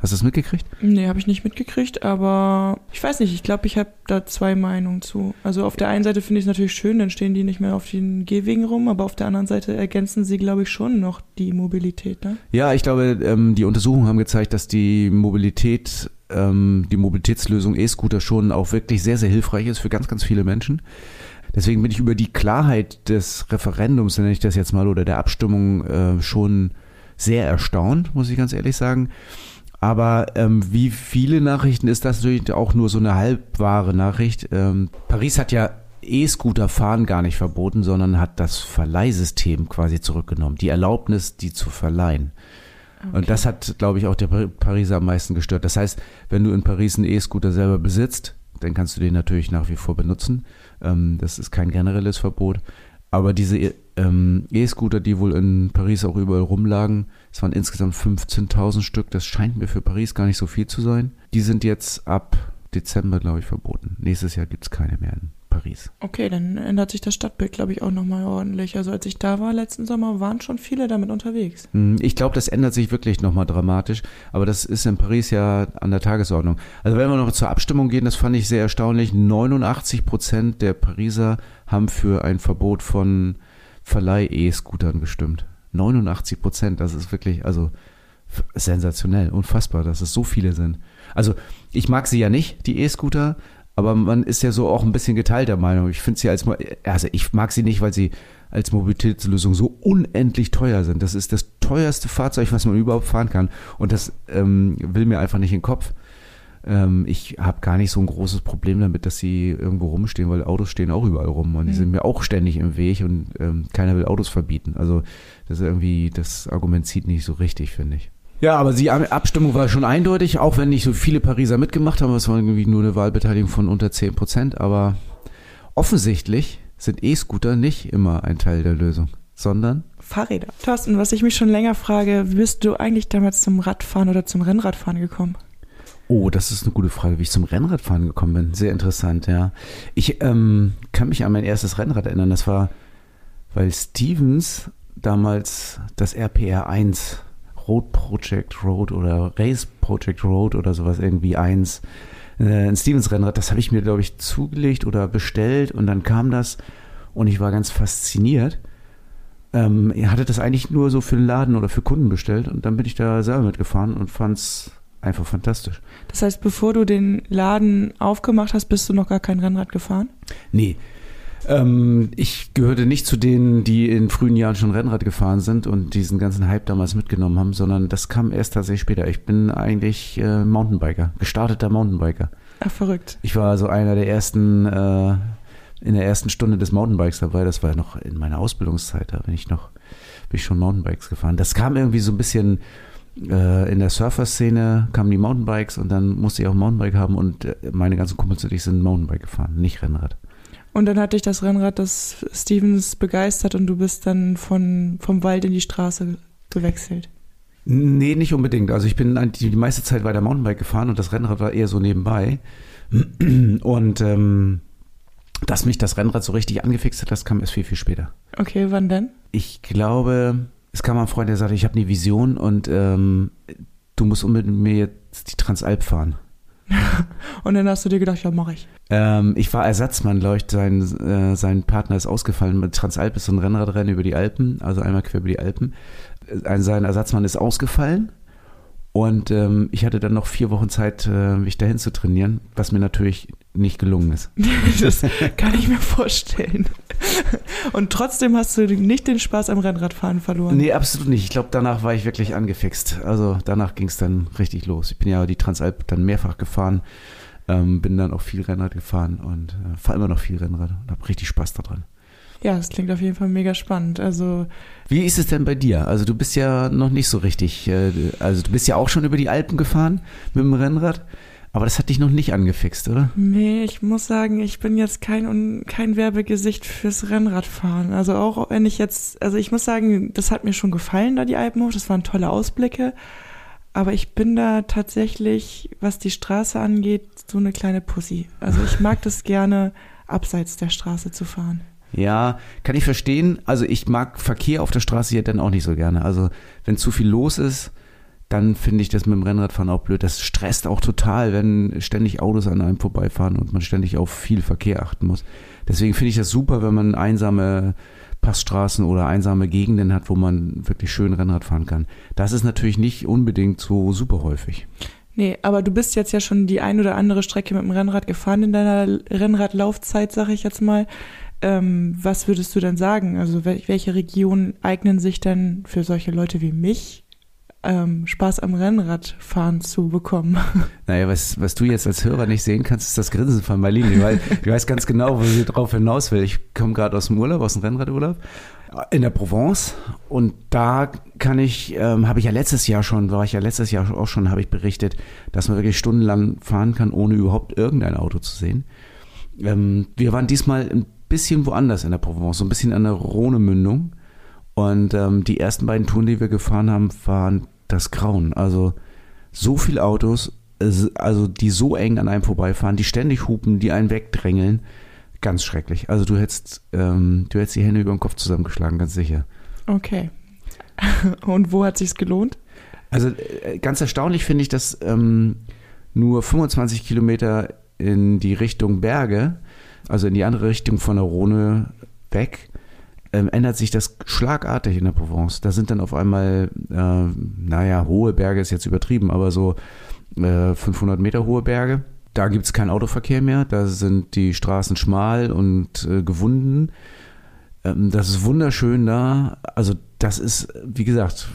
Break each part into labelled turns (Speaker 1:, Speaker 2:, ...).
Speaker 1: Hast du das mitgekriegt?
Speaker 2: Nee, habe ich nicht mitgekriegt, aber ich weiß nicht, ich glaube, ich habe da zwei Meinungen zu. Also auf der einen Seite finde ich es natürlich schön, dann stehen die nicht mehr auf den Gehwegen rum, aber auf der anderen Seite ergänzen sie, glaube ich, schon noch die Mobilität. Ne?
Speaker 1: Ja, ich glaube, ähm, die Untersuchungen haben gezeigt, dass die Mobilität, ähm, die Mobilitätslösung E-Scooter schon auch wirklich sehr, sehr hilfreich ist für ganz, ganz viele Menschen. Deswegen bin ich über die Klarheit des Referendums, nenne ich das jetzt mal, oder der Abstimmung äh, schon sehr erstaunt, muss ich ganz ehrlich sagen. Aber ähm, wie viele Nachrichten ist das natürlich auch nur so eine halbwahre Nachricht. Ähm, Paris hat ja E-Scooter fahren gar nicht verboten, sondern hat das Verleihsystem quasi zurückgenommen, die Erlaubnis, die zu verleihen. Okay. Und das hat, glaube ich, auch der Pariser am meisten gestört. Das heißt, wenn du in Paris einen E-Scooter selber besitzt, dann kannst du den natürlich nach wie vor benutzen. Ähm, das ist kein generelles Verbot. Aber diese ähm, E-Scooter, die wohl in Paris auch überall rumlagen, es waren insgesamt 15.000 Stück, das scheint mir für Paris gar nicht so viel zu sein. Die sind jetzt ab Dezember, glaube ich, verboten. Nächstes Jahr gibt es keine mehr in Paris.
Speaker 2: Okay, dann ändert sich das Stadtbild, glaube ich, auch nochmal ordentlich. Also als ich da war letzten Sommer, waren schon viele damit unterwegs.
Speaker 1: Hm, ich glaube, das ändert sich wirklich nochmal dramatisch, aber das ist in Paris ja an der Tagesordnung. Also wenn wir noch zur Abstimmung gehen, das fand ich sehr erstaunlich. 89 Prozent der Pariser haben für ein Verbot von Verleih-E-Scootern gestimmt. 89 Prozent, das ist wirklich, also sensationell, unfassbar, dass es so viele sind. Also ich mag sie ja nicht, die E-Scooter, aber man ist ja so auch ein bisschen geteilter Meinung. Ich finde sie als, also ich mag sie nicht, weil sie als Mobilitätslösung so unendlich teuer sind. Das ist das teuerste Fahrzeug, was man überhaupt fahren kann. Und das ähm, will mir einfach nicht in den Kopf. Ähm, ich habe gar nicht so ein großes Problem damit, dass sie irgendwo rumstehen, weil Autos stehen auch überall rum und die mhm. sind mir auch ständig im Weg und ähm, keiner will Autos verbieten. Also das ist irgendwie, das Argument zieht nicht so richtig, finde ich. Ja, aber die Abstimmung war schon eindeutig, auch wenn nicht so viele Pariser mitgemacht haben. Es war irgendwie nur eine Wahlbeteiligung von unter 10 Prozent. Aber offensichtlich sind E-Scooter nicht immer ein Teil der Lösung, sondern
Speaker 2: Fahrräder. Thorsten, was ich mich schon länger frage, wie bist du eigentlich damals zum Radfahren oder zum Rennradfahren gekommen?
Speaker 1: Oh, das ist eine gute Frage, wie ich zum Rennradfahren gekommen bin. Sehr interessant, ja. Ich ähm, kann mich an mein erstes Rennrad erinnern. Das war, weil Stevens damals das RPR 1 Road Project Road oder Race Project Road oder sowas irgendwie 1 äh, ein Stevens Rennrad, das habe ich mir glaube ich zugelegt oder bestellt und dann kam das und ich war ganz fasziniert. Ähm, hatte das eigentlich nur so für den Laden oder für Kunden bestellt und dann bin ich da selber mitgefahren und fand es einfach fantastisch.
Speaker 2: Das heißt, bevor du den Laden aufgemacht hast, bist du noch gar kein Rennrad gefahren?
Speaker 1: Nee. Ähm, ich gehörte nicht zu denen, die in frühen Jahren schon Rennrad gefahren sind und diesen ganzen Hype damals mitgenommen haben, sondern das kam erst tatsächlich später. Ich bin eigentlich äh, Mountainbiker, gestarteter Mountainbiker.
Speaker 2: Ach, verrückt.
Speaker 1: Ich war so einer der ersten, äh, in der ersten Stunde des Mountainbikes dabei. Das war ja noch in meiner Ausbildungszeit, da bin ich noch, bin ich schon Mountainbikes gefahren. Das kam irgendwie so ein bisschen äh, in der Surfer-Szene kamen die Mountainbikes und dann musste ich auch ein Mountainbike haben und äh, meine ganzen Kumpels und ich sind Mountainbike gefahren, nicht Rennrad.
Speaker 2: Und dann hat dich das Rennrad des Stevens begeistert und du bist dann von, vom Wald in die Straße gewechselt.
Speaker 1: Nee, nicht unbedingt. Also ich bin die, die meiste Zeit weiter Mountainbike gefahren und das Rennrad war eher so nebenbei. Und ähm, dass mich das Rennrad so richtig angefixt hat, das kam erst viel, viel später.
Speaker 2: Okay, wann denn?
Speaker 1: Ich glaube, es kam ein Freund, der sagte, ich habe eine Vision und ähm, du musst unbedingt mit mir jetzt die Transalp fahren.
Speaker 2: und dann hast du dir gedacht, ja, mache ich.
Speaker 1: Ähm, ich war Ersatzmann, leucht, sein, äh, sein Partner ist ausgefallen. Transalp ist so ein Rennradrennen über die Alpen, also einmal quer über die Alpen. Ein, sein Ersatzmann ist ausgefallen und ähm, ich hatte dann noch vier Wochen Zeit, äh, mich dahin zu trainieren, was mir natürlich nicht gelungen ist.
Speaker 2: das kann ich mir vorstellen. Und trotzdem hast du nicht den Spaß am Rennradfahren verloren.
Speaker 1: Nee, absolut nicht. Ich glaube, danach war ich wirklich angefixt. Also danach ging es dann richtig los. Ich bin ja die Transalp dann mehrfach gefahren, ähm, bin dann auch viel Rennrad gefahren und äh, fahre immer noch viel Rennrad und habe richtig Spaß daran.
Speaker 2: Ja, das klingt auf jeden Fall mega spannend. Also
Speaker 1: wie ist es denn bei dir? Also du bist ja noch nicht so richtig, äh, also du bist ja auch schon über die Alpen gefahren mit dem Rennrad. Aber das hat dich noch nicht angefixt, oder?
Speaker 2: Nee, ich muss sagen, ich bin jetzt kein, kein Werbegesicht fürs Rennradfahren. Also auch wenn ich jetzt, also ich muss sagen, das hat mir schon gefallen, da die Alpen hoch. Das waren tolle Ausblicke. Aber ich bin da tatsächlich, was die Straße angeht, so eine kleine Pussy. Also ich mag das gerne, abseits der Straße zu fahren.
Speaker 1: Ja, kann ich verstehen. Also ich mag Verkehr auf der Straße ja dann auch nicht so gerne. Also wenn zu viel los ist, dann finde ich das mit dem Rennradfahren auch blöd. Das stresst auch total, wenn ständig Autos an einem vorbeifahren und man ständig auf viel Verkehr achten muss. Deswegen finde ich das super, wenn man einsame Passstraßen oder einsame Gegenden hat, wo man wirklich schön Rennrad fahren kann. Das ist natürlich nicht unbedingt so super häufig.
Speaker 2: Nee, aber du bist jetzt ja schon die ein oder andere Strecke mit dem Rennrad gefahren in deiner Rennradlaufzeit, sag ich jetzt mal. Ähm, was würdest du denn sagen? Also welche Regionen eignen sich denn für solche Leute wie mich ähm, Spaß am Rennradfahren zu bekommen.
Speaker 1: Naja, was, was du jetzt als Hörer nicht sehen kannst, ist das Grinsen von Marlene, weil ich weiß ganz genau, wo sie drauf hinaus will. Ich komme gerade aus dem Urlaub, aus dem Rennradurlaub in der Provence und da kann ich, ähm, habe ich ja letztes Jahr schon, war ich ja letztes Jahr auch schon, habe ich berichtet, dass man wirklich stundenlang fahren kann, ohne überhaupt irgendein Auto zu sehen. Ähm, wir waren diesmal ein bisschen woanders in der Provence, so ein bisschen an der Rhone-Mündung und ähm, die ersten beiden Touren, die wir gefahren haben, waren das Grauen. Also so viele Autos, also die so eng an einem vorbeifahren, die ständig hupen, die einen wegdrängeln. Ganz schrecklich. Also du hättest, ähm, du hättest die Hände über den Kopf zusammengeschlagen, ganz sicher.
Speaker 2: Okay. Und wo hat sich's gelohnt?
Speaker 1: Also äh, ganz erstaunlich finde ich, dass ähm, nur 25 Kilometer in die Richtung Berge, also in die andere Richtung von der Rhone weg, ähm, ändert sich das schlagartig in der Provence. Da sind dann auf einmal, äh, naja, hohe Berge ist jetzt übertrieben, aber so äh, 500 Meter hohe Berge. Da gibt es keinen Autoverkehr mehr, da sind die Straßen schmal und äh, gewunden. Ähm, das ist wunderschön da. Also das ist, wie gesagt,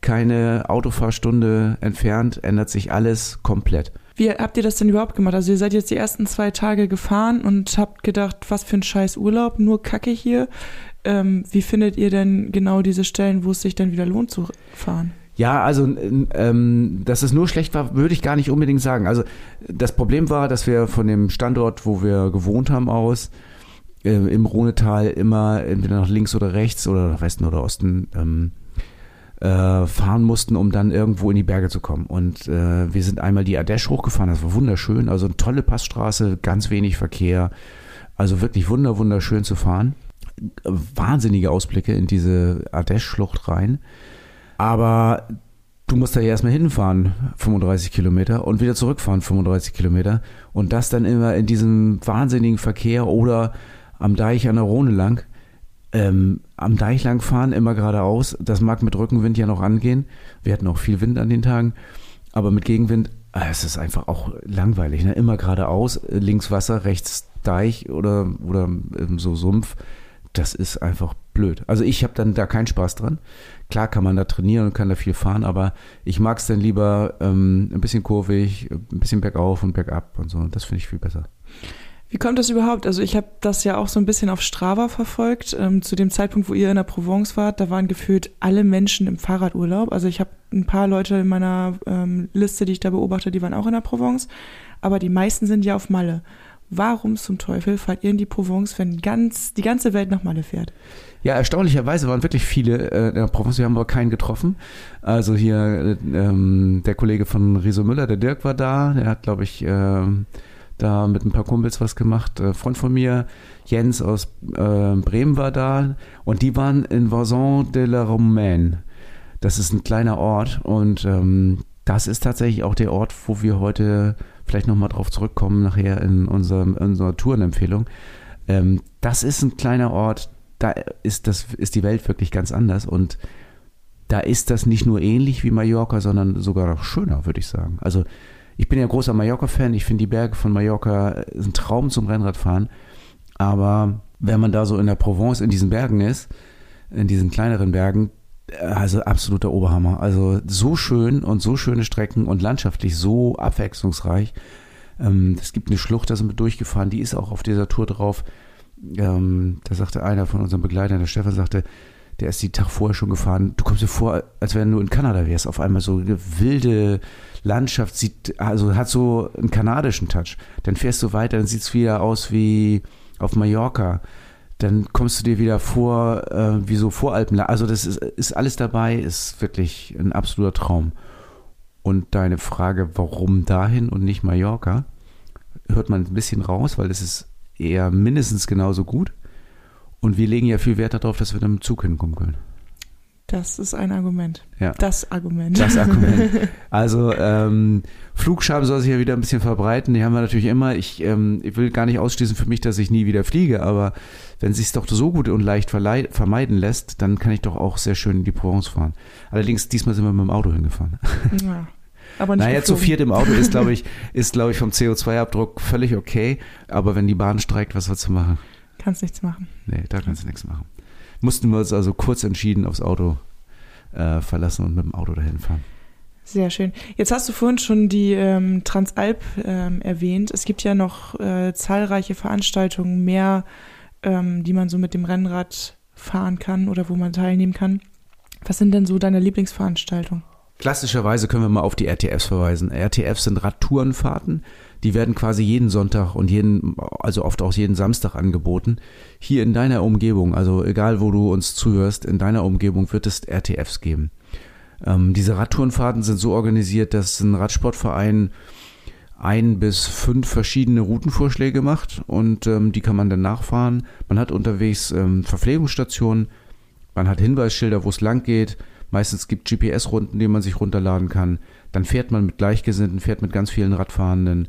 Speaker 1: keine Autofahrstunde entfernt, ändert sich alles komplett.
Speaker 2: Wie habt ihr das denn überhaupt gemacht? Also ihr seid jetzt die ersten zwei Tage gefahren und habt gedacht, was für ein scheiß Urlaub, nur Kacke hier. Ähm, wie findet ihr denn genau diese Stellen, wo es sich dann wieder lohnt zu fahren?
Speaker 1: Ja, also ähm, dass es nur schlecht war, würde ich gar nicht unbedingt sagen. Also das Problem war, dass wir von dem Standort, wo wir gewohnt haben, aus äh, im Rhonetal immer entweder nach links oder rechts oder nach Westen oder Osten ähm, äh, fahren mussten, um dann irgendwo in die Berge zu kommen. Und äh, wir sind einmal die Ardèche hochgefahren, das war wunderschön, also eine tolle Passstraße, ganz wenig Verkehr, also wirklich wunder wunderschön zu fahren wahnsinnige Ausblicke in diese Ardèche-Schlucht rein. Aber du musst da ja erstmal hinfahren, 35 Kilometer, und wieder zurückfahren, 35 Kilometer. Und das dann immer in diesem wahnsinnigen Verkehr oder am Deich an der Rhone lang. Ähm, am Deich lang fahren, immer geradeaus. Das mag mit Rückenwind ja noch angehen. Wir hatten auch viel Wind an den Tagen. Aber mit Gegenwind, äh, es ist einfach auch langweilig. Ne? Immer geradeaus, links Wasser, rechts Deich oder, oder ähm, so Sumpf das ist einfach blöd. Also ich habe dann da keinen Spaß dran. Klar kann man da trainieren und kann da viel fahren, aber ich mag es dann lieber ähm, ein bisschen kurvig, ein bisschen bergauf und bergab und so. Das finde ich viel besser.
Speaker 2: Wie kommt das überhaupt? Also ich habe das ja auch so ein bisschen auf Strava verfolgt. Ähm, zu dem Zeitpunkt, wo ihr in der Provence wart, da waren gefühlt alle Menschen im Fahrradurlaub. Also ich habe ein paar Leute in meiner ähm, Liste, die ich da beobachte, die waren auch in der Provence. Aber die meisten sind ja auf Malle warum zum Teufel fahrt ihr in die Provence, wenn ganz, die ganze Welt nach Malle fährt?
Speaker 1: Ja, erstaunlicherweise waren wirklich viele äh, in der Provence, wir haben aber keinen getroffen. Also hier äh, ähm, der Kollege von Riso Müller, der Dirk war da, der hat, glaube ich, äh, da mit ein paar Kumpels was gemacht. Äh, Freund von mir, Jens aus äh, Bremen war da und die waren in Vazon de la Romaine. Das ist ein kleiner Ort und ähm, das ist tatsächlich auch der Ort, wo wir heute vielleicht nochmal drauf zurückkommen nachher in, unserem, in unserer Tourenempfehlung. Ähm, das ist ein kleiner Ort, da ist, das, ist die Welt wirklich ganz anders und da ist das nicht nur ähnlich wie Mallorca, sondern sogar noch schöner, würde ich sagen. Also ich bin ja großer Mallorca-Fan, ich finde die Berge von Mallorca ein Traum zum Rennradfahren, aber wenn man da so in der Provence in diesen Bergen ist, in diesen kleineren Bergen, also absoluter Oberhammer. Also so schön und so schöne Strecken und landschaftlich so abwechslungsreich. Ähm, es gibt eine Schlucht, da sind wir durchgefahren, die ist auch auf dieser Tour drauf. Ähm, da sagte einer von unseren Begleitern, der Stefan, sagte, der ist die Tag vorher schon gefahren. Du kommst dir vor, als wenn du in Kanada wärst. Auf einmal so eine wilde Landschaft, sieht, also hat so einen kanadischen Touch. Dann fährst du weiter, dann sieht es wieder aus wie auf Mallorca. Dann kommst du dir wieder vor, äh, wie so Voralpen. Also das ist, ist alles dabei, ist wirklich ein absoluter Traum. Und deine Frage, warum dahin und nicht Mallorca, hört man ein bisschen raus, weil es ist eher mindestens genauso gut. Und wir legen ja viel Wert darauf, dass wir dann mit dem Zug hinkommen können.
Speaker 2: Das ist ein Argument.
Speaker 1: Ja.
Speaker 2: Das Argument.
Speaker 1: Das Argument. Also ähm, Flugscham soll sich ja wieder ein bisschen verbreiten. Die haben wir natürlich immer. Ich, ähm, ich will gar nicht ausschließen für mich, dass ich nie wieder fliege, aber wenn es sich doch so gut und leicht vermeiden lässt, dann kann ich doch auch sehr schön in die Provence fahren. Allerdings diesmal sind wir mit dem Auto hingefahren.
Speaker 2: Ja. Aber nicht
Speaker 1: naja, zu
Speaker 2: geflogen.
Speaker 1: viert im Auto ist, glaube ich, ist, glaube ich, vom CO2-Abdruck völlig okay. Aber wenn die Bahn streikt, was sollst du machen?
Speaker 2: Kannst nichts machen.
Speaker 1: Nee, da kannst du nichts machen. Mussten wir uns also kurz entschieden aufs Auto äh, verlassen und mit dem Auto dahin fahren.
Speaker 2: Sehr schön. Jetzt hast du vorhin schon die ähm, Transalp ähm, erwähnt. Es gibt ja noch äh, zahlreiche Veranstaltungen mehr, ähm, die man so mit dem Rennrad fahren kann oder wo man teilnehmen kann. Was sind denn so deine Lieblingsveranstaltungen?
Speaker 1: Klassischerweise können wir mal auf die RTFs verweisen. RTFs sind Radtourenfahrten. Die werden quasi jeden Sonntag und jeden, also oft auch jeden Samstag angeboten. Hier in deiner Umgebung, also egal wo du uns zuhörst, in deiner Umgebung wird es RTFs geben. Ähm, diese Radtourenfahrten sind so organisiert, dass ein Radsportverein ein bis fünf verschiedene Routenvorschläge macht und ähm, die kann man dann nachfahren. Man hat unterwegs ähm, Verpflegungsstationen, man hat Hinweisschilder, wo es lang geht. Meistens gibt GPS-Runden, die man sich runterladen kann. Dann fährt man mit Gleichgesinnten, fährt mit ganz vielen Radfahrenden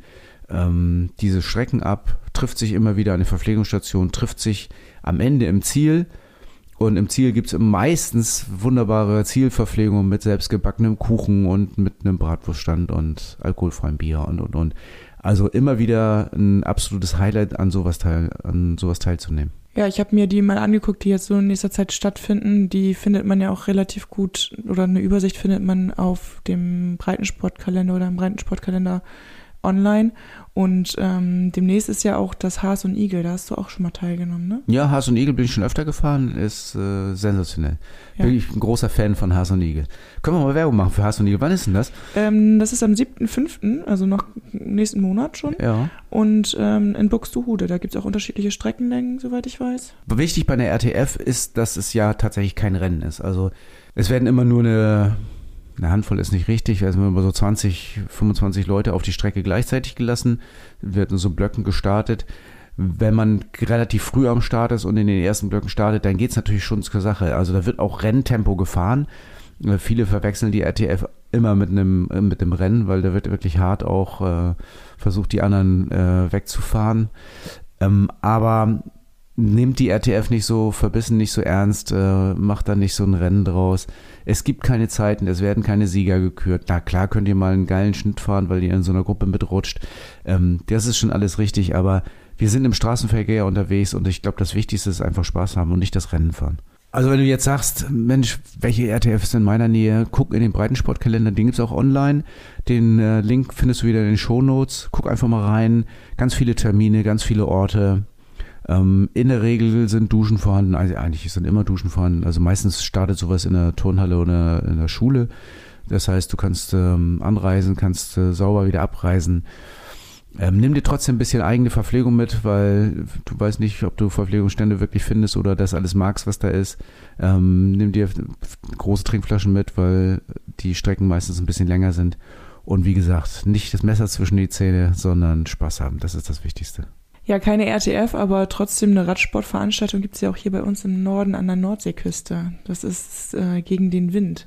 Speaker 1: ähm, diese Strecken ab, trifft sich immer wieder an der Verpflegungsstation, trifft sich am Ende im Ziel. Und im Ziel gibt es meistens wunderbare Zielverpflegung mit selbstgebackenem Kuchen und mit einem Bratwurststand und alkoholfreiem Bier und und und. Also immer wieder ein absolutes Highlight, an sowas, teil, an sowas teilzunehmen.
Speaker 2: Ja, ich habe mir die mal angeguckt, die jetzt so in nächster Zeit stattfinden. Die findet man ja auch relativ gut oder eine Übersicht findet man auf dem Breitensportkalender oder im Breitensportkalender online. Und ähm, demnächst ist ja auch das Haas und Igel, da hast du auch schon mal teilgenommen, ne?
Speaker 1: Ja, Haas und Igel bin ich schon öfter gefahren, ist äh, sensationell.
Speaker 2: Ja.
Speaker 1: Bin ich ein großer Fan von Haas und Igel. Können wir mal Werbung machen für Haas und Igel? Wann ist denn das?
Speaker 2: Ähm, das ist am 7.5., also noch nächsten Monat schon.
Speaker 1: Ja.
Speaker 2: Und ähm, in Buxtehude, da gibt es auch unterschiedliche Streckenlängen, soweit ich weiß.
Speaker 1: Wichtig bei der RTF ist, dass es ja tatsächlich kein Rennen ist. Also es werden immer nur eine, eine Handvoll ist nicht richtig, also immer so 20, 25 Leute auf die Strecke gleichzeitig gelassen, wird in so Blöcken gestartet. Wenn man relativ früh am Start ist und in den ersten Blöcken startet, dann geht es natürlich schon zur Sache. Also da wird auch Renntempo gefahren. Äh, Viele verwechseln die RTF immer mit einem äh, mit dem Rennen, weil da wird wirklich hart auch äh, versucht, die anderen äh, wegzufahren. Ähm, aber nimmt die RTF nicht so verbissen, nicht so ernst, äh, macht da nicht so ein Rennen draus. Es gibt keine Zeiten, es werden keine Sieger gekürt. Na klar könnt ihr mal einen geilen Schnitt fahren, weil ihr in so einer Gruppe mitrutscht. Ähm, das ist schon alles richtig, aber wir sind im Straßenverkehr unterwegs und ich glaube, das Wichtigste ist einfach Spaß haben und nicht das Rennen fahren. Also wenn du jetzt sagst, Mensch, welche RTF ist in meiner Nähe, guck in den Breitensportkalender, den gibt's auch online. Den äh, Link findest du wieder in den Shownotes. Guck einfach mal rein. Ganz viele Termine, ganz viele Orte. Ähm, in der Regel sind Duschen vorhanden, also eigentlich sind immer Duschen vorhanden. Also meistens startet sowas in der Turnhalle oder in der Schule. Das heißt, du kannst ähm, anreisen, kannst äh, sauber wieder abreisen. Ähm, nimm dir trotzdem ein bisschen eigene Verpflegung mit, weil du weißt nicht, ob du Verpflegungsstände wirklich findest oder das alles magst, was da ist. Ähm, nimm dir große Trinkflaschen mit, weil die Strecken meistens ein bisschen länger sind. Und wie gesagt, nicht das Messer zwischen die Zähne, sondern Spaß haben. Das ist das Wichtigste.
Speaker 2: Ja, keine RTF, aber trotzdem eine Radsportveranstaltung gibt es ja auch hier bei uns im Norden an der Nordseeküste. Das ist äh, gegen den Wind.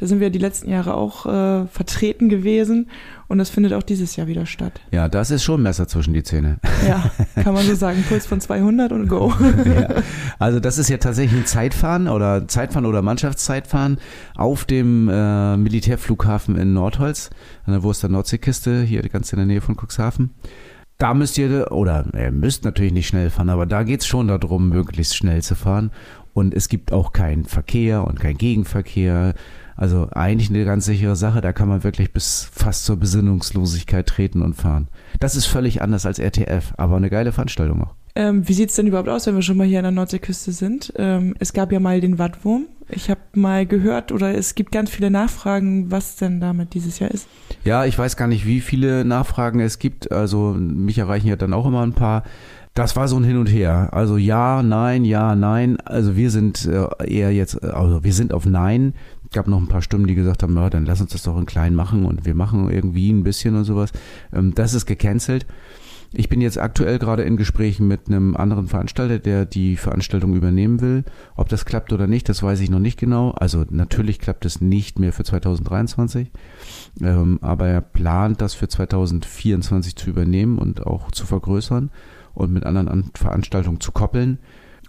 Speaker 2: Da sind wir die letzten Jahre auch äh, vertreten gewesen und das findet auch dieses Jahr wieder statt.
Speaker 1: Ja, das ist schon Messer zwischen die Zähne.
Speaker 2: Ja, kann man so sagen. Puls von 200 und go.
Speaker 1: ja. Also das ist ja tatsächlich ein Zeitfahren oder Zeitfahren oder Mannschaftszeitfahren auf dem äh, Militärflughafen in Nordholz, an der Wurster Nordseekiste, hier ganz in der Nähe von Cuxhaven. Da müsst ihr, oder ihr müsst natürlich nicht schnell fahren, aber da geht's schon darum, möglichst schnell zu fahren. Und es gibt auch keinen Verkehr und keinen Gegenverkehr. Also eigentlich eine ganz sichere Sache, da kann man wirklich bis fast zur Besinnungslosigkeit treten und fahren. Das ist völlig anders als RTF, aber eine geile Veranstaltung auch.
Speaker 2: Ähm, wie sieht's denn überhaupt aus, wenn wir schon mal hier an der Nordseeküste sind? Ähm, es gab ja mal den Wattwurm. Ich habe mal gehört oder es gibt ganz viele Nachfragen, was denn damit dieses Jahr ist.
Speaker 1: Ja, ich weiß gar nicht, wie viele Nachfragen es gibt. Also mich erreichen ja dann auch immer ein paar. Das war so ein Hin und Her. Also ja, nein, ja, nein. Also wir sind äh, eher jetzt, also wir sind auf Nein. Es gab noch ein paar Stimmen, die gesagt haben, ja, dann lass uns das doch in klein machen und wir machen irgendwie ein bisschen und sowas. Ähm, das ist gecancelt. Ich bin jetzt aktuell gerade in Gesprächen mit einem anderen Veranstalter, der die Veranstaltung übernehmen will. Ob das klappt oder nicht, das weiß ich noch nicht genau. Also natürlich klappt es nicht mehr für 2023, ähm, aber er plant das für 2024 zu übernehmen und auch zu vergrößern und mit anderen Veranstaltungen zu koppeln.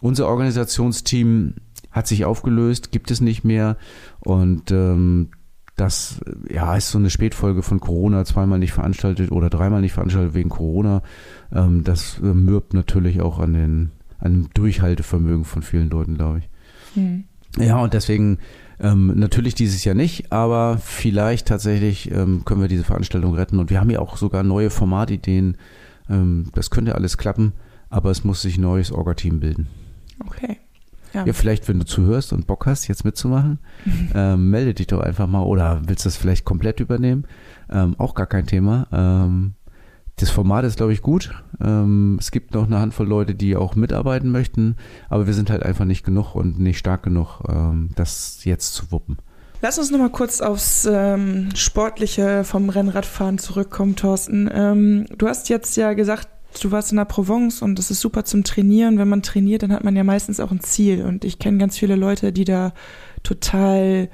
Speaker 1: Unser Organisationsteam hat sich aufgelöst, gibt es nicht mehr und ähm, das ja, ist so eine Spätfolge von Corona, zweimal nicht veranstaltet oder dreimal nicht veranstaltet wegen Corona. Ähm, das äh, mürbt natürlich auch an den an dem Durchhaltevermögen von vielen Leuten, glaube ich. Mhm. Ja, und deswegen ähm, natürlich dieses Jahr nicht, aber vielleicht tatsächlich ähm, können wir diese Veranstaltung retten. Und wir haben ja auch sogar neue Formatideen. Ähm, das könnte alles klappen, aber es muss sich ein neues Orga-Team bilden.
Speaker 2: Okay.
Speaker 1: Ja. ja, vielleicht, wenn du zuhörst und Bock hast, jetzt mitzumachen, ähm, melde dich doch einfach mal oder willst du das vielleicht komplett übernehmen? Ähm, auch gar kein Thema. Ähm, das Format ist, glaube ich, gut. Ähm, es gibt noch eine Handvoll Leute, die auch mitarbeiten möchten, aber wir sind halt einfach nicht genug und nicht stark genug, ähm, das jetzt zu wuppen.
Speaker 2: Lass uns nochmal kurz aufs ähm, Sportliche vom Rennradfahren zurückkommen, Thorsten. Du hast jetzt ja gesagt, du warst in der Provence und das ist super zum Trainieren. Wenn man trainiert, dann hat man ja meistens auch ein Ziel. Und ich kenne ganz viele Leute, die da total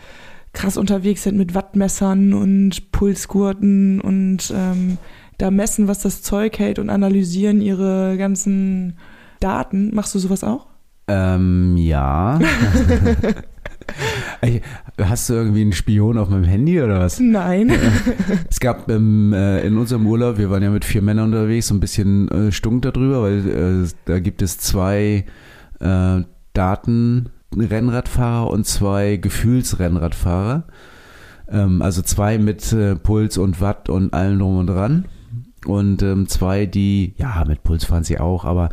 Speaker 2: krass unterwegs sind mit Wattmessern und Pulsgurten und ähm, da messen, was das Zeug hält und analysieren ihre ganzen Daten. Machst du sowas auch?
Speaker 1: Ähm, ja. Hast du irgendwie einen Spion auf meinem Handy oder was?
Speaker 2: Nein.
Speaker 1: es gab ähm, äh, in unserem Urlaub, wir waren ja mit vier Männern unterwegs, so ein bisschen äh, stunk darüber, weil äh, da gibt es zwei äh, Datenrennradfahrer und zwei Gefühlsrennradfahrer. Ähm, also zwei mit äh, Puls und Watt und allem drum und dran. Und ähm, zwei, die, ja, mit Puls fahren sie auch, aber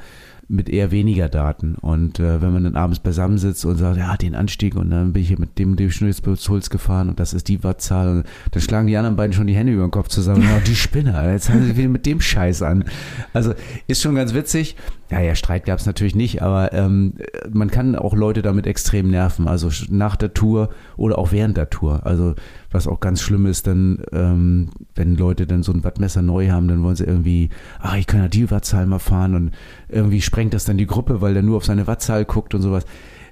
Speaker 1: mit eher weniger Daten. Und äh, wenn man dann abends beisammensitzt und sagt, ja, den Anstieg und dann bin ich hier mit dem, dem Schnurrspuls gefahren und das ist die Wattzahl und dann schlagen die anderen beiden schon die Hände über den Kopf zusammen. Ja, die Spinner, jetzt haben sie wieder mit dem Scheiß an. Also ist schon ganz witzig. Ja, ja, Streit gab es natürlich nicht, aber ähm, man kann auch Leute damit extrem nerven. Also nach der Tour oder auch während der Tour. Also was auch ganz schlimm ist, dann, ähm, wenn Leute dann so ein Wattmesser neu haben, dann wollen sie irgendwie, ach, ich kann ja die Wattzahl mal fahren und irgendwie sprengt das dann die Gruppe, weil der nur auf seine Wattzahl guckt und sowas.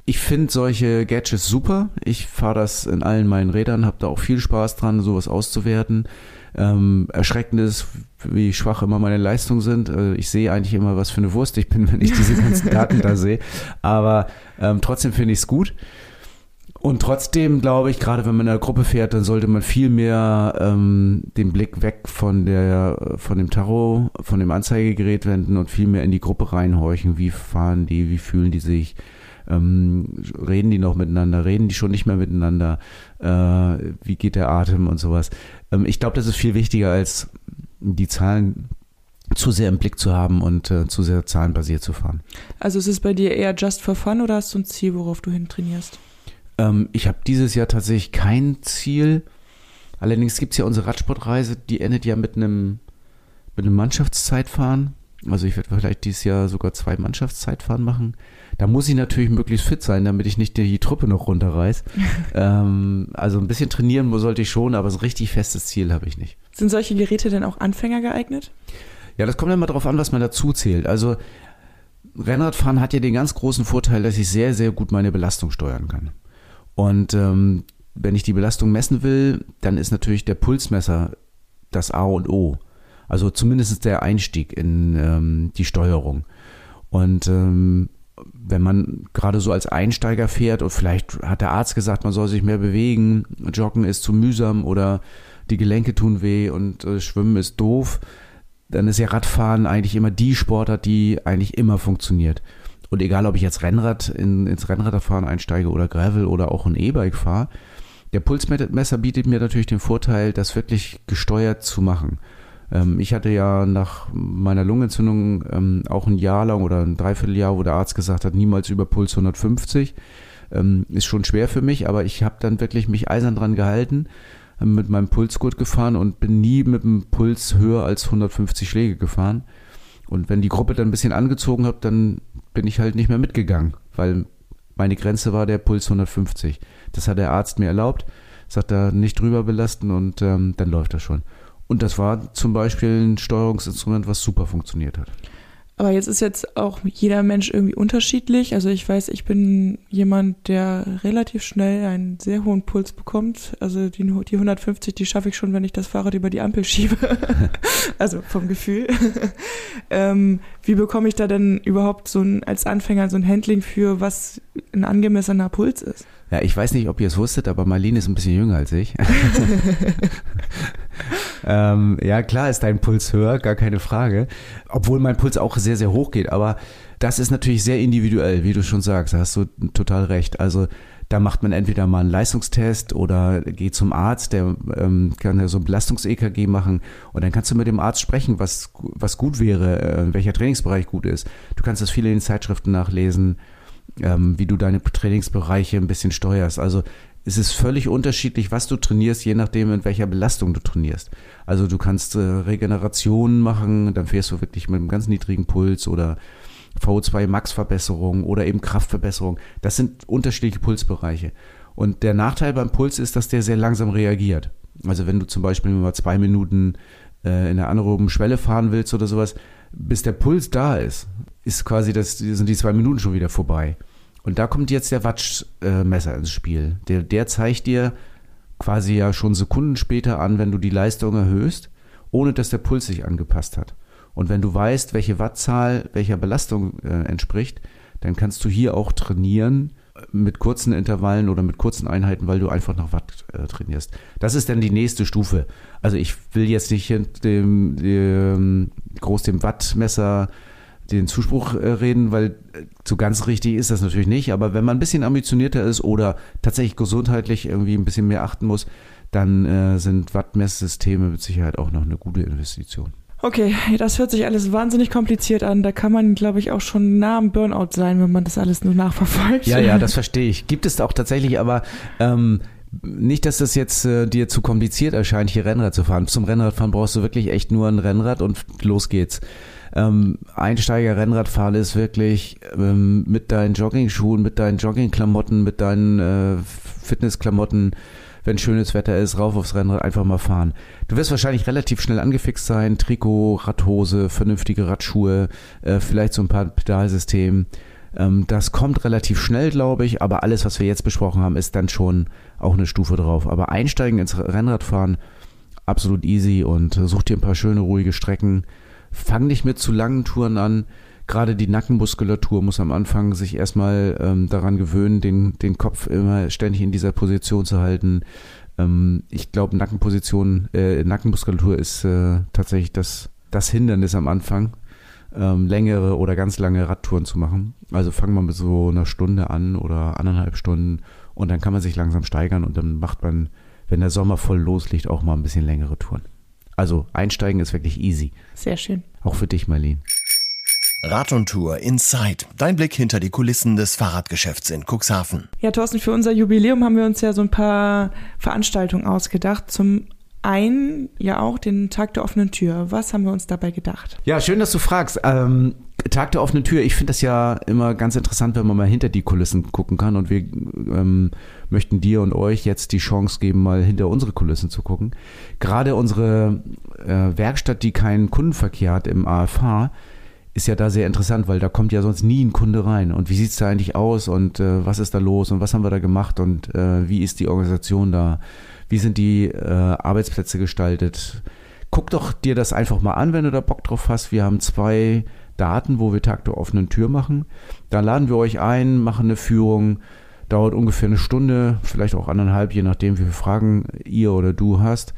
Speaker 1: Ich finde solche Gadgets super. Ich fahre das in allen meinen Rädern, habe da auch viel Spaß dran, sowas auszuwerten. Ähm, erschreckend ist, wie schwach immer meine Leistungen sind. Also ich sehe eigentlich immer, was für eine Wurst ich bin, wenn ich diese ganzen Daten da sehe. Aber ähm, trotzdem finde ich es gut. Und trotzdem glaube ich, gerade wenn man in einer Gruppe fährt, dann sollte man viel mehr ähm, den Blick weg von der, von dem Tarot, von dem Anzeigegerät wenden und viel mehr in die Gruppe reinhorchen. Wie fahren die, wie fühlen die sich? Ähm, reden die noch miteinander? Reden die schon nicht mehr miteinander? Äh, wie geht der Atem und sowas? Ähm, ich glaube, das ist viel wichtiger als die Zahlen zu sehr im Blick zu haben und äh, zu sehr zahlenbasiert zu fahren.
Speaker 2: Also ist es bei dir eher just for fun oder hast du ein Ziel, worauf du hin trainierst?
Speaker 1: Ähm, ich habe dieses Jahr tatsächlich kein Ziel. Allerdings gibt es ja unsere Radsportreise, die endet ja mit einem mit einem Mannschaftszeitfahren. Also ich werde vielleicht dieses Jahr sogar zwei Mannschaftszeitfahren machen. Da muss ich natürlich möglichst fit sein, damit ich nicht die Truppe noch runterreiß. ähm, also ein bisschen trainieren sollte ich schon, aber so ein richtig festes Ziel habe ich nicht.
Speaker 2: Sind solche Geräte denn auch Anfänger geeignet?
Speaker 1: Ja, das kommt immer darauf an, was man dazu zählt. Also Rennradfahren hat ja den ganz großen Vorteil, dass ich sehr, sehr gut meine Belastung steuern kann. Und ähm, wenn ich die Belastung messen will, dann ist natürlich der Pulsmesser das A und O. Also zumindest der Einstieg in ähm, die Steuerung. Und ähm, wenn man gerade so als Einsteiger fährt und vielleicht hat der Arzt gesagt, man soll sich mehr bewegen, Joggen ist zu mühsam oder die Gelenke tun weh und äh, Schwimmen ist doof, dann ist ja Radfahren eigentlich immer die Sportart, die eigentlich immer funktioniert. Und egal, ob ich jetzt Rennrad in, ins Rennradfahren einsteige oder Gravel oder auch ein E-Bike fahre, der Pulsmesser bietet mir natürlich den Vorteil, das wirklich gesteuert zu machen. Ähm, ich hatte ja nach meiner Lungenentzündung ähm, auch ein Jahr lang oder ein Dreivierteljahr, wo der Arzt gesagt hat, niemals über Puls 150. Ähm, ist schon schwer für mich, aber ich habe dann wirklich mich eisern dran gehalten, mit meinem Pulsgurt gefahren und bin nie mit dem Puls höher als 150 Schläge gefahren. Und wenn die Gruppe dann ein bisschen angezogen hat, dann bin ich halt nicht mehr mitgegangen, weil meine Grenze war der Puls 150. Das hat der Arzt mir erlaubt, sagt er nicht drüber belasten und ähm, dann läuft das schon. Und das war zum Beispiel ein Steuerungsinstrument, was super funktioniert hat.
Speaker 2: Aber jetzt ist jetzt auch jeder Mensch irgendwie unterschiedlich. Also ich weiß, ich bin jemand, der relativ schnell einen sehr hohen Puls bekommt. Also die, die 150, die schaffe ich schon, wenn ich das Fahrrad über die Ampel schiebe. also vom Gefühl. ähm, wie bekomme ich da denn überhaupt so ein, als Anfänger so ein Handling für, was ein angemessener Puls ist?
Speaker 1: Ja, ich weiß nicht, ob ihr es wusstet, aber Marlene ist ein bisschen jünger als ich. ähm, ja, klar ist dein Puls höher, gar keine Frage. Obwohl mein Puls auch sehr, sehr hoch geht. Aber das ist natürlich sehr individuell, wie du schon sagst. Da hast du total recht. Also da macht man entweder mal einen Leistungstest oder geht zum Arzt, der ähm, kann ja so ein Belastungs-EKG machen und dann kannst du mit dem Arzt sprechen, was, was gut wäre, äh, welcher Trainingsbereich gut ist. Du kannst das viele in den Zeitschriften nachlesen ähm, wie du deine Trainingsbereiche ein bisschen steuerst. Also es ist völlig unterschiedlich, was du trainierst, je nachdem, in welcher Belastung du trainierst. Also du kannst äh, Regenerationen machen, dann fährst du wirklich mit einem ganz niedrigen Puls oder VO2 Max Verbesserung oder eben Kraftverbesserung. Das sind unterschiedliche Pulsbereiche. Und der Nachteil beim Puls ist, dass der sehr langsam reagiert. Also wenn du zum Beispiel mal zwei Minuten äh, in der anaeroben Schwelle fahren willst oder sowas, bis der Puls da ist, ist quasi das, sind die zwei Minuten schon wieder vorbei. Und da kommt jetzt der Watschmesser ins Spiel. Der, der zeigt dir quasi ja schon Sekunden später an, wenn du die Leistung erhöhst, ohne dass der Puls sich angepasst hat. Und wenn du weißt, welche Wattzahl welcher Belastung äh, entspricht, dann kannst du hier auch trainieren mit kurzen Intervallen oder mit kurzen Einheiten, weil du einfach nach Watt äh, trainierst. Das ist dann die nächste Stufe. Also ich will jetzt nicht dem, dem groß dem Wattmesser den Zuspruch äh, reden, weil äh, so ganz richtig ist das natürlich nicht. Aber wenn man ein bisschen ambitionierter ist oder tatsächlich gesundheitlich irgendwie ein bisschen mehr achten muss, dann äh, sind Wattmesssysteme mit Sicherheit auch noch eine gute Investition.
Speaker 2: Okay, das hört sich alles wahnsinnig kompliziert an. Da kann man, glaube ich, auch schon nah am Burnout sein, wenn man das alles nur nachverfolgt.
Speaker 1: Ja, ja, das verstehe ich. Gibt es auch tatsächlich, aber ähm, nicht, dass das jetzt äh, dir zu kompliziert erscheint, hier Rennrad zu fahren. Zum Rennradfahren brauchst du wirklich echt nur ein Rennrad und los geht's. Ähm, Einsteiger-Rennradfahren ist wirklich ähm, mit deinen Jogging-Schuhen, mit deinen Jogging-Klamotten, mit deinen äh, Fitnessklamotten wenn schönes Wetter ist, rauf aufs Rennrad, einfach mal fahren. Du wirst wahrscheinlich relativ schnell angefixt sein, Trikot, Radhose, vernünftige Radschuhe, äh, vielleicht so ein paar Pedalsystem. Ähm, das kommt relativ schnell, glaube ich, aber alles, was wir jetzt besprochen haben, ist dann schon auch eine Stufe drauf. Aber einsteigen ins Rennradfahren, absolut easy und such dir ein paar schöne, ruhige Strecken. Fang nicht mit zu langen Touren an gerade die Nackenmuskulatur muss am Anfang sich erstmal ähm, daran gewöhnen, den, den Kopf immer ständig in dieser Position zu halten. Ähm, ich glaube, Nackenposition, äh, Nackenmuskulatur ist äh, tatsächlich das, das Hindernis am Anfang, ähm, längere oder ganz lange Radtouren zu machen. Also fangen wir mit so einer Stunde an oder anderthalb Stunden und dann kann man sich langsam steigern und dann macht man, wenn der Sommer voll loslegt, auch mal ein bisschen längere Touren. Also einsteigen ist wirklich easy.
Speaker 2: Sehr schön.
Speaker 1: Auch für dich, Marlene.
Speaker 3: Rad und Tour Inside. Dein Blick hinter die Kulissen des Fahrradgeschäfts in Cuxhaven.
Speaker 2: Ja, Thorsten, für unser Jubiläum haben wir uns ja so ein paar Veranstaltungen ausgedacht. Zum einen ja auch den Tag der offenen Tür. Was haben wir uns dabei gedacht?
Speaker 1: Ja, schön, dass du fragst. Ähm, Tag der offenen Tür, ich finde das ja immer ganz interessant, wenn man mal hinter die Kulissen gucken kann. Und wir ähm, möchten dir und euch jetzt die Chance geben, mal hinter unsere Kulissen zu gucken. Gerade unsere äh, Werkstatt, die keinen Kundenverkehr hat im AFH, ist ja da sehr interessant, weil da kommt ja sonst nie ein Kunde rein. Und wie sieht's da eigentlich aus und äh, was ist da los und was haben wir da gemacht und äh, wie ist die Organisation da? Wie sind die äh, Arbeitsplätze gestaltet? Guck doch dir das einfach mal an, wenn du da Bock drauf hast. Wir haben zwei Daten, wo wir Tag der offenen Tür machen. Da laden wir euch ein, machen eine Führung, dauert ungefähr eine Stunde, vielleicht auch anderthalb, je nachdem, wie viele Fragen ihr oder du hast.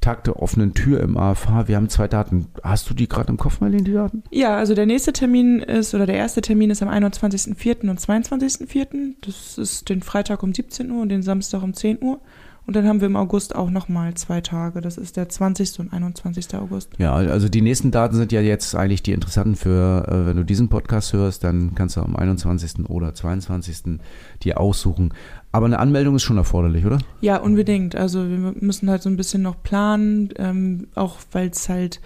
Speaker 1: Tag der offenen Tür im AFH. Wir haben zwei Daten. Hast du die gerade im Kopf, Marlene, die Daten?
Speaker 2: Ja, also der nächste Termin ist, oder der erste Termin ist am 21.04. und 22.04. Das ist den Freitag um 17 Uhr und den Samstag um 10 Uhr. Und dann haben wir im August auch nochmal zwei Tage. Das ist der 20. und 21. August.
Speaker 1: Ja, also die nächsten Daten sind ja jetzt eigentlich die interessanten für, äh, wenn du diesen Podcast hörst, dann kannst du am 21. oder 22. dir aussuchen. Aber eine Anmeldung ist schon erforderlich, oder?
Speaker 2: Ja, unbedingt. Also wir müssen halt so ein bisschen noch planen, ähm, auch weil es halt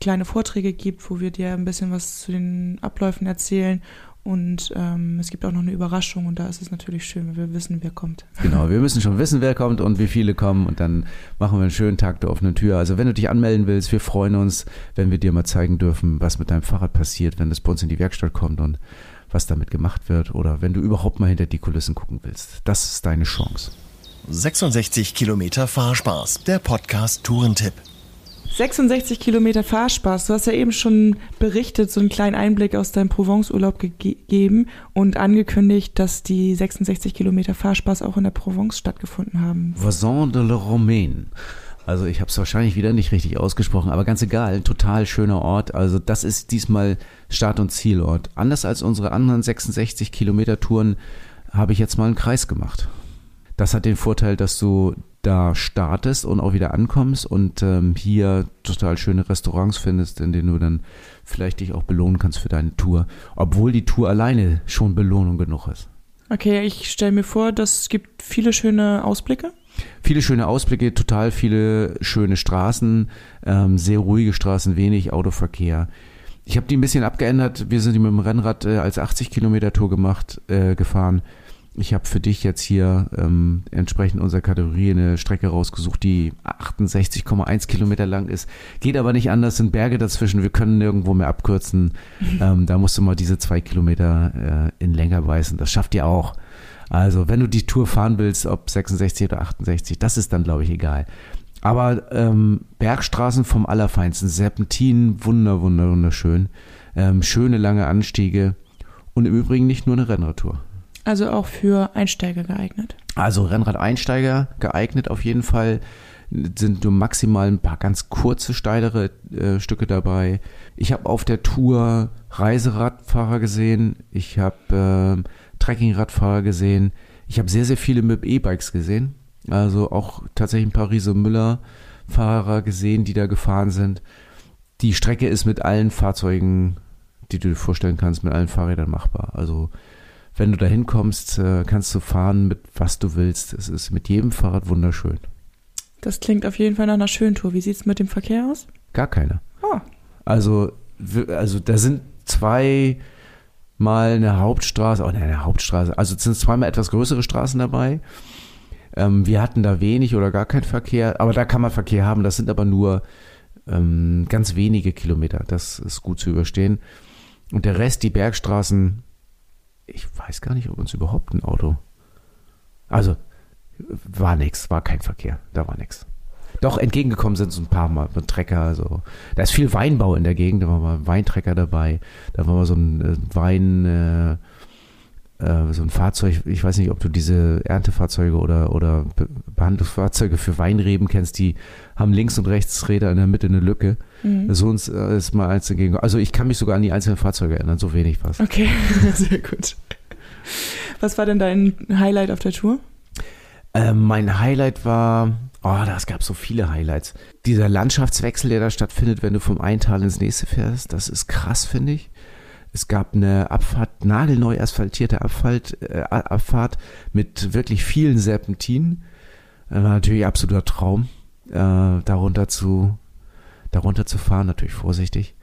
Speaker 2: kleine Vorträge gibt, wo wir dir ein bisschen was zu den Abläufen erzählen und ähm, es gibt auch noch eine Überraschung und da ist es natürlich schön, wenn wir wissen, wer kommt.
Speaker 1: Genau, wir müssen schon wissen, wer kommt und wie viele kommen und dann machen wir einen schönen Tag der offenen Tür. Also wenn du dich anmelden willst, wir freuen uns, wenn wir dir mal zeigen dürfen, was mit deinem Fahrrad passiert, wenn das bei uns in die Werkstatt kommt und was damit gemacht wird oder wenn du überhaupt mal hinter die Kulissen gucken willst. Das ist deine Chance.
Speaker 3: 66 Kilometer Fahrspaß, der Podcast Tourentipp.
Speaker 2: 66 Kilometer Fahrspaß. Du hast ja eben schon berichtet, so einen kleinen Einblick aus deinem Provence-Urlaub gegeben und angekündigt, dass die 66 Kilometer Fahrspaß auch in der Provence stattgefunden haben.
Speaker 1: Voisin de la Romaine. Also ich habe es wahrscheinlich wieder nicht richtig ausgesprochen, aber ganz egal, total schöner Ort. Also das ist diesmal Start- und Zielort. Anders als unsere anderen 66 Kilometer Touren habe ich jetzt mal einen Kreis gemacht. Das hat den Vorteil, dass du da startest und auch wieder ankommst und ähm, hier total schöne Restaurants findest, in denen du dann vielleicht dich auch belohnen kannst für deine Tour, obwohl die Tour alleine schon Belohnung genug ist.
Speaker 2: Okay, ich stelle mir vor, das gibt viele schöne Ausblicke.
Speaker 1: Viele schöne Ausblicke, total viele schöne Straßen, ähm, sehr ruhige Straßen, wenig Autoverkehr. Ich habe die ein bisschen abgeändert. Wir sind die mit dem Rennrad äh, als 80 Kilometer Tour gemacht, äh, gefahren ich habe für dich jetzt hier ähm, entsprechend unserer Kategorie eine Strecke rausgesucht, die 68,1 Kilometer lang ist. Geht aber nicht anders, sind Berge dazwischen, wir können nirgendwo mehr abkürzen. Ähm, da musst du mal diese zwei Kilometer äh, in länger beißen. Das schafft ihr auch. Also, wenn du die Tour fahren willst, ob 66 oder 68, das ist dann, glaube ich, egal. Aber ähm, Bergstraßen vom Allerfeinsten, Serpentinen, wunder, wunder, wunderschön. Ähm, schöne lange Anstiege und im Übrigen nicht nur eine Rennradtour.
Speaker 2: Also auch für Einsteiger geeignet.
Speaker 1: Also Rennrad-Einsteiger geeignet auf jeden Fall. Sind nur maximal ein paar ganz kurze, steilere äh, Stücke dabei. Ich habe auf der Tour Reiseradfahrer gesehen. Ich habe äh, Trekkingradfahrer gesehen. Ich habe sehr, sehr viele mit E-Bikes gesehen. Also auch tatsächlich ein paar Riese Müller-Fahrer gesehen, die da gefahren sind. Die Strecke ist mit allen Fahrzeugen, die du dir vorstellen kannst, mit allen Fahrrädern machbar. Also wenn du da hinkommst, äh, kannst du fahren mit was du willst. Es ist mit jedem Fahrrad wunderschön.
Speaker 2: Das klingt auf jeden Fall nach einer schönen Tour. Wie sieht es mit dem Verkehr aus?
Speaker 1: Gar keine.
Speaker 2: Oh.
Speaker 1: Also, also da sind zwei mal eine Hauptstraße, oh ne, eine Hauptstraße, also sind zweimal etwas größere Straßen dabei. Ähm, wir hatten da wenig oder gar keinen Verkehr, aber da kann man Verkehr haben. Das sind aber nur ähm, ganz wenige Kilometer. Das ist gut zu überstehen. Und der Rest, die Bergstraßen, ich weiß gar nicht, ob uns überhaupt ein Auto. Also, war nichts, war kein Verkehr, da war nichts. Doch, entgegengekommen sind so ein paar Mal mit Trecker. So. Da ist viel Weinbau in der Gegend, da war mal ein Weintrecker dabei, da war mal so ein äh, Wein, äh, äh, so ein Fahrzeug, ich weiß nicht, ob du diese Erntefahrzeuge oder, oder Behandlungsfahrzeuge für Weinreben kennst, die haben links und rechts Räder in der Mitte eine Lücke. Mhm. So uns äh, ist mal eins dagegen. Also ich kann mich sogar an die einzelnen Fahrzeuge erinnern, so wenig was.
Speaker 2: Okay, sehr gut. Was war denn dein Highlight auf der Tour?
Speaker 1: Ähm, mein Highlight war, oh, das gab so viele Highlights. Dieser Landschaftswechsel, der da stattfindet, wenn du vom einen Tal ins nächste fährst, das ist krass, finde ich. Es gab eine Abfahrt, nagelneu asphaltierte Abfahrt, äh, Abfahrt mit wirklich vielen Serpentinen. War natürlich absoluter Traum, äh, darunter zu, darunter zu fahren, natürlich vorsichtig.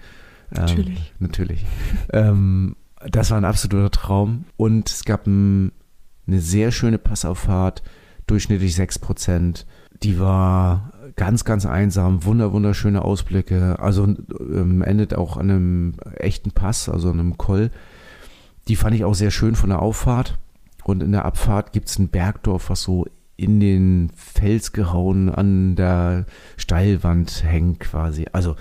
Speaker 2: Ähm, natürlich.
Speaker 1: Ähm, natürlich. ähm, das war ein absoluter Traum. Und es gab ein, eine sehr schöne Passauffahrt, durchschnittlich 6%. Die war ganz, ganz einsam, wunder, wunderschöne Ausblicke. Also ähm, endet auch an einem echten Pass, also an einem Koll. Die fand ich auch sehr schön von der Auffahrt. Und in der Abfahrt gibt es ein Bergdorf, was so in den Fels gehauen an der Steilwand hängt quasi. Also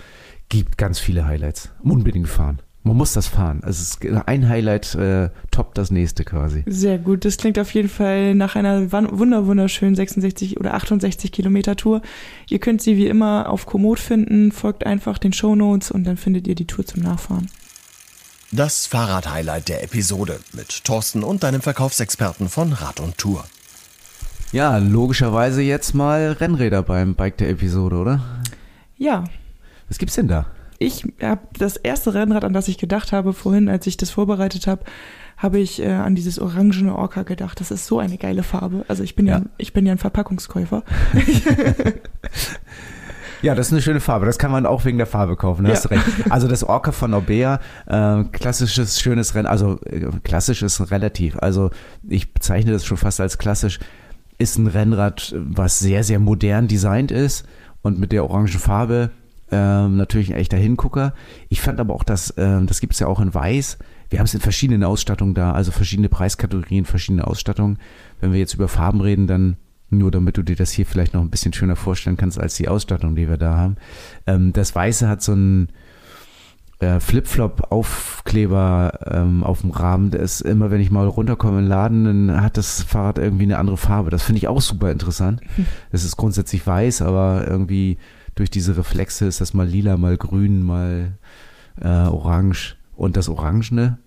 Speaker 1: gibt ganz viele Highlights. Unbedingt fahren. Man muss das fahren. Also es ist ein Highlight äh, toppt das nächste quasi.
Speaker 2: Sehr gut. Das klingt auf jeden Fall nach einer wunder wunderschönen 66 oder 68 Kilometer Tour. Ihr könnt sie wie immer auf Komoot finden. Folgt einfach den Show Notes und dann findet ihr die Tour zum Nachfahren.
Speaker 3: Das Fahrrad-Highlight der Episode mit Thorsten und deinem Verkaufsexperten von Rad und Tour.
Speaker 1: Ja, logischerweise jetzt mal Rennräder beim Bike der Episode, oder?
Speaker 2: Ja.
Speaker 1: Was gibt's denn da?
Speaker 2: Ich habe das erste Rennrad, an das ich gedacht habe vorhin, als ich das vorbereitet habe, habe ich äh, an dieses orangene Orca gedacht. Das ist so eine geile Farbe. Also ich bin ja,
Speaker 1: Ja.
Speaker 2: ich bin ja ein Verpackungskäufer.
Speaker 1: Ja, das ist eine schöne Farbe. Das kann man auch wegen der Farbe kaufen. Da
Speaker 2: Ja.
Speaker 1: hast recht. Also das Orca von Orbea, äh, klassisches, schönes Rennen. Also äh, klassisch ist relativ. Also ich bezeichne das schon fast als klassisch. Ist ein Rennrad, was sehr, sehr modern designt ist und mit der orangen Farbe ähm, natürlich ein echter Hingucker. Ich fand aber auch, dass ähm, das gibt es ja auch in Weiß. Wir haben es in verschiedenen Ausstattungen da, also verschiedene Preiskategorien, verschiedene Ausstattungen. Wenn wir jetzt über Farben reden, dann nur damit du dir das hier vielleicht noch ein bisschen schöner vorstellen kannst als die Ausstattung, die wir da haben. Ähm, das Weiße hat so einen äh, Flip-Flop-Aufkleber ähm, auf dem Rahmen. Der ist immer, wenn ich mal runterkomme im Laden, dann hat das Fahrrad irgendwie eine andere Farbe. Das finde ich auch super interessant. Es ist grundsätzlich weiß, aber irgendwie durch diese Reflexe ist das mal lila, mal grün, mal äh, orange. Und das Orangene,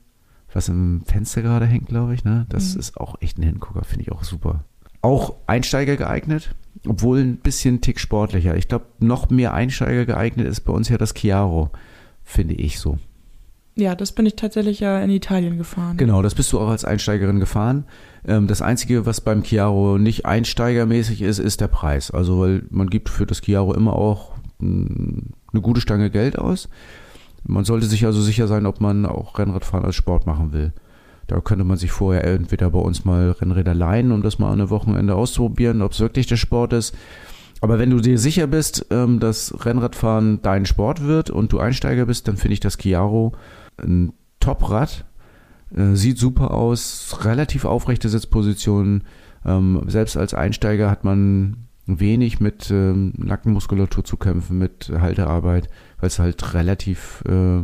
Speaker 1: was im Fenster gerade hängt, glaube ich, ne? Das
Speaker 2: Mhm.
Speaker 1: ist auch echt ein Hingucker, finde ich auch super. Auch Einsteiger geeignet, obwohl ein bisschen Tick sportlicher. Ich glaube, noch mehr Einsteiger geeignet ist bei uns ja das Chiaro, finde ich so.
Speaker 2: Ja, das bin ich tatsächlich ja in Italien gefahren.
Speaker 1: Genau, das bist du auch als Einsteigerin gefahren. Ähm, das Einzige, was beim Chiaro nicht einsteigermäßig ist, ist der Preis. Also, weil man gibt für das Chiaro immer auch mh, eine gute Stange Geld aus. Man sollte sich also sicher sein, ob man auch Rennradfahren als Sport machen will. Da könnte man sich vorher entweder bei uns mal Rennräder leihen, um das mal an einem Wochenende auszuprobieren, ob es wirklich der Sport ist. Aber wenn du dir sicher bist, ähm, dass Rennradfahren dein Sport wird und du Einsteiger bist, dann finde ich das Chiaro ein Top-Rad. Äh, Sieht super aus, relativ aufrechte Sitzpositionen. Ähm, selbst als Einsteiger hat man wenig mit ähm, Nackenmuskulatur zu kämpfen, mit Haltearbeit, weil es halt relativ äh,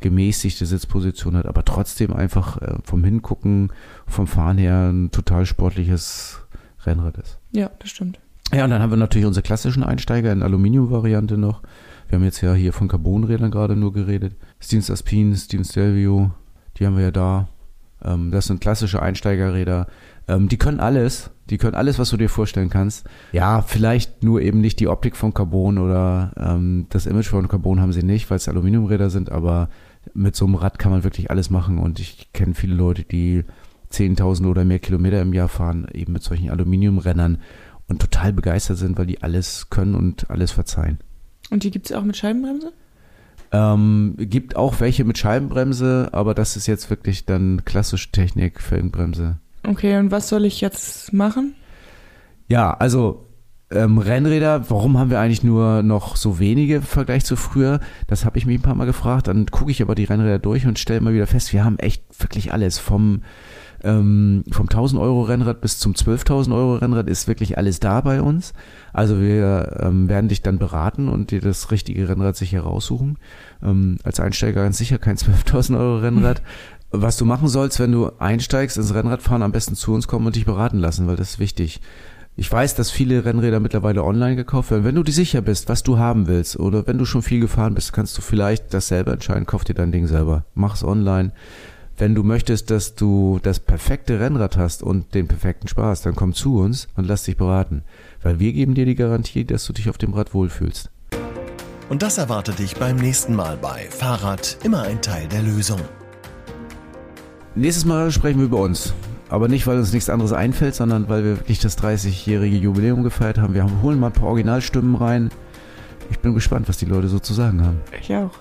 Speaker 1: gemäßigte Sitzposition hat, aber trotzdem einfach äh, vom Hingucken, vom Fahren her ein total sportliches Rennrad ist.
Speaker 2: Ja, das stimmt.
Speaker 1: Ja, und dann haben wir natürlich unsere klassischen Einsteiger in Aluminium-Variante noch. Wir haben jetzt ja hier von Carbonrädern gerade nur geredet. Stevens Aspin, Stevens Stelvio, die haben wir ja da. Ähm, das sind klassische Einsteigerräder. Ähm, die können alles. Die können alles, was du dir vorstellen kannst. Ja, vielleicht nur eben nicht die Optik von Carbon oder ähm, das Image von Carbon haben sie nicht, weil es Aluminiumräder sind, aber mit so einem Rad kann man wirklich alles machen und ich kenne viele Leute, die 10.000 oder mehr Kilometer im Jahr fahren, eben mit solchen Aluminiumrennern und total begeistert sind, weil die alles können und alles verzeihen.
Speaker 2: Und die gibt's auch mit Scheibenbremse?
Speaker 1: Ähm, gibt auch welche mit Scheibenbremse, aber das ist jetzt wirklich dann klassische Technik, Felgenbremse.
Speaker 2: Okay, und was soll ich jetzt machen?
Speaker 1: Ja, also ähm, Rennräder, warum haben wir eigentlich nur noch so wenige im Vergleich zu früher? Das habe ich mich ein paar Mal gefragt. Dann gucke ich aber die Rennräder durch und stelle mal wieder fest, wir haben echt wirklich alles. Vom, ähm, vom 1000 Euro Rennrad bis zum 12.000 Euro Rennrad ist wirklich alles da bei uns. Also wir ähm, werden dich dann beraten und dir das richtige Rennrad sicher raussuchen. Ähm, als Einsteiger ganz sicher kein 12.000 Euro Rennrad. Was du machen sollst, wenn du einsteigst ins Rennradfahren, am besten zu uns kommen und dich beraten lassen, weil das ist wichtig. Ich weiß, dass viele Rennräder mittlerweile online gekauft werden. Wenn du dir sicher bist, was du haben willst, oder wenn du schon viel gefahren bist, kannst du vielleicht das selber entscheiden. Kauf dir dein Ding selber. Mach's online. Wenn du möchtest, dass du das perfekte Rennrad hast und den perfekten Spaß, dann komm zu uns und lass dich beraten. Weil wir geben dir die Garantie, dass du dich auf dem Rad wohlfühlst.
Speaker 3: Und das erwartet dich beim nächsten Mal bei Fahrrad immer ein Teil der Lösung.
Speaker 1: Nächstes Mal sprechen wir über uns. Aber nicht, weil uns nichts anderes einfällt, sondern weil wir wirklich das 30-jährige Jubiläum gefeiert haben. Wir holen mal ein paar Originalstimmen rein. Ich bin gespannt, was die Leute so zu sagen haben.
Speaker 2: Ich auch.